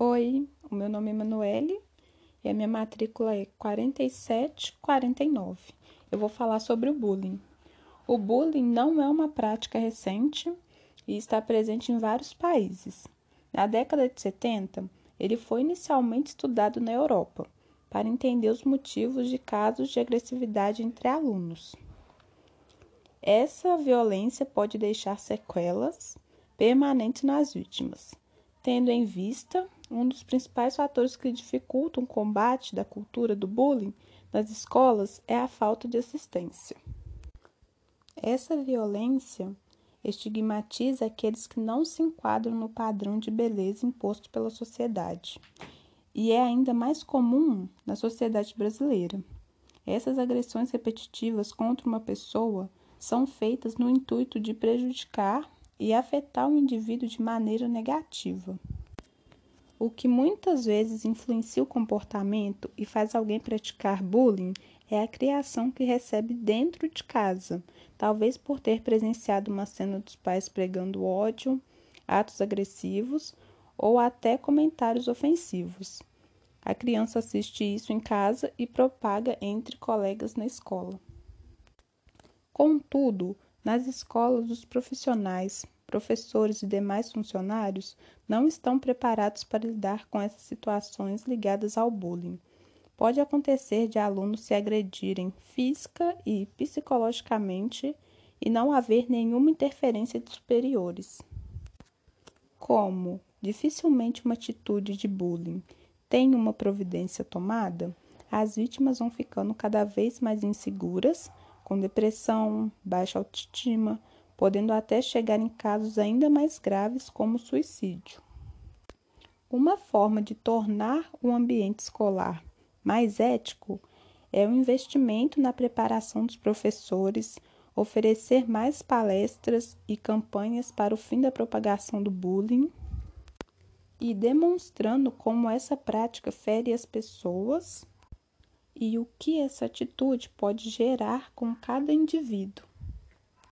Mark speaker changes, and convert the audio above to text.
Speaker 1: Oi, o meu nome é Manuele e a minha matrícula é 4749. Eu vou falar sobre o bullying. O bullying não é uma prática recente e está presente em vários países. Na década de 70, ele foi inicialmente estudado na Europa para entender os motivos de casos de agressividade entre alunos. Essa violência pode deixar sequelas permanentes nas vítimas, tendo em vista um dos principais fatores que dificultam o combate da cultura do bullying nas escolas é a falta de assistência. Essa violência estigmatiza aqueles que não se enquadram no padrão de beleza imposto pela sociedade e é ainda mais comum na sociedade brasileira. Essas agressões repetitivas contra uma pessoa são feitas no intuito de prejudicar e afetar o indivíduo de maneira negativa. O que muitas vezes influencia o comportamento e faz alguém praticar bullying é a criação que recebe dentro de casa, talvez por ter presenciado uma cena dos pais pregando ódio, atos agressivos ou até comentários ofensivos. A criança assiste isso em casa e propaga entre colegas na escola. Contudo, nas escolas, os profissionais, professores e demais funcionários não estão preparados para lidar com essas situações ligadas ao bullying. Pode acontecer de alunos se agredirem física e psicologicamente e não haver nenhuma interferência de superiores. Como dificilmente uma atitude de bullying tem uma providência tomada, as vítimas vão ficando cada vez mais inseguras com depressão, baixa autoestima, podendo até chegar em casos ainda mais graves como suicídio. Uma forma de tornar o ambiente escolar mais ético é o investimento na preparação dos professores, oferecer mais palestras e campanhas para o fim da propagação do bullying e demonstrando como essa prática fere as pessoas e o que essa atitude pode gerar com cada indivíduo.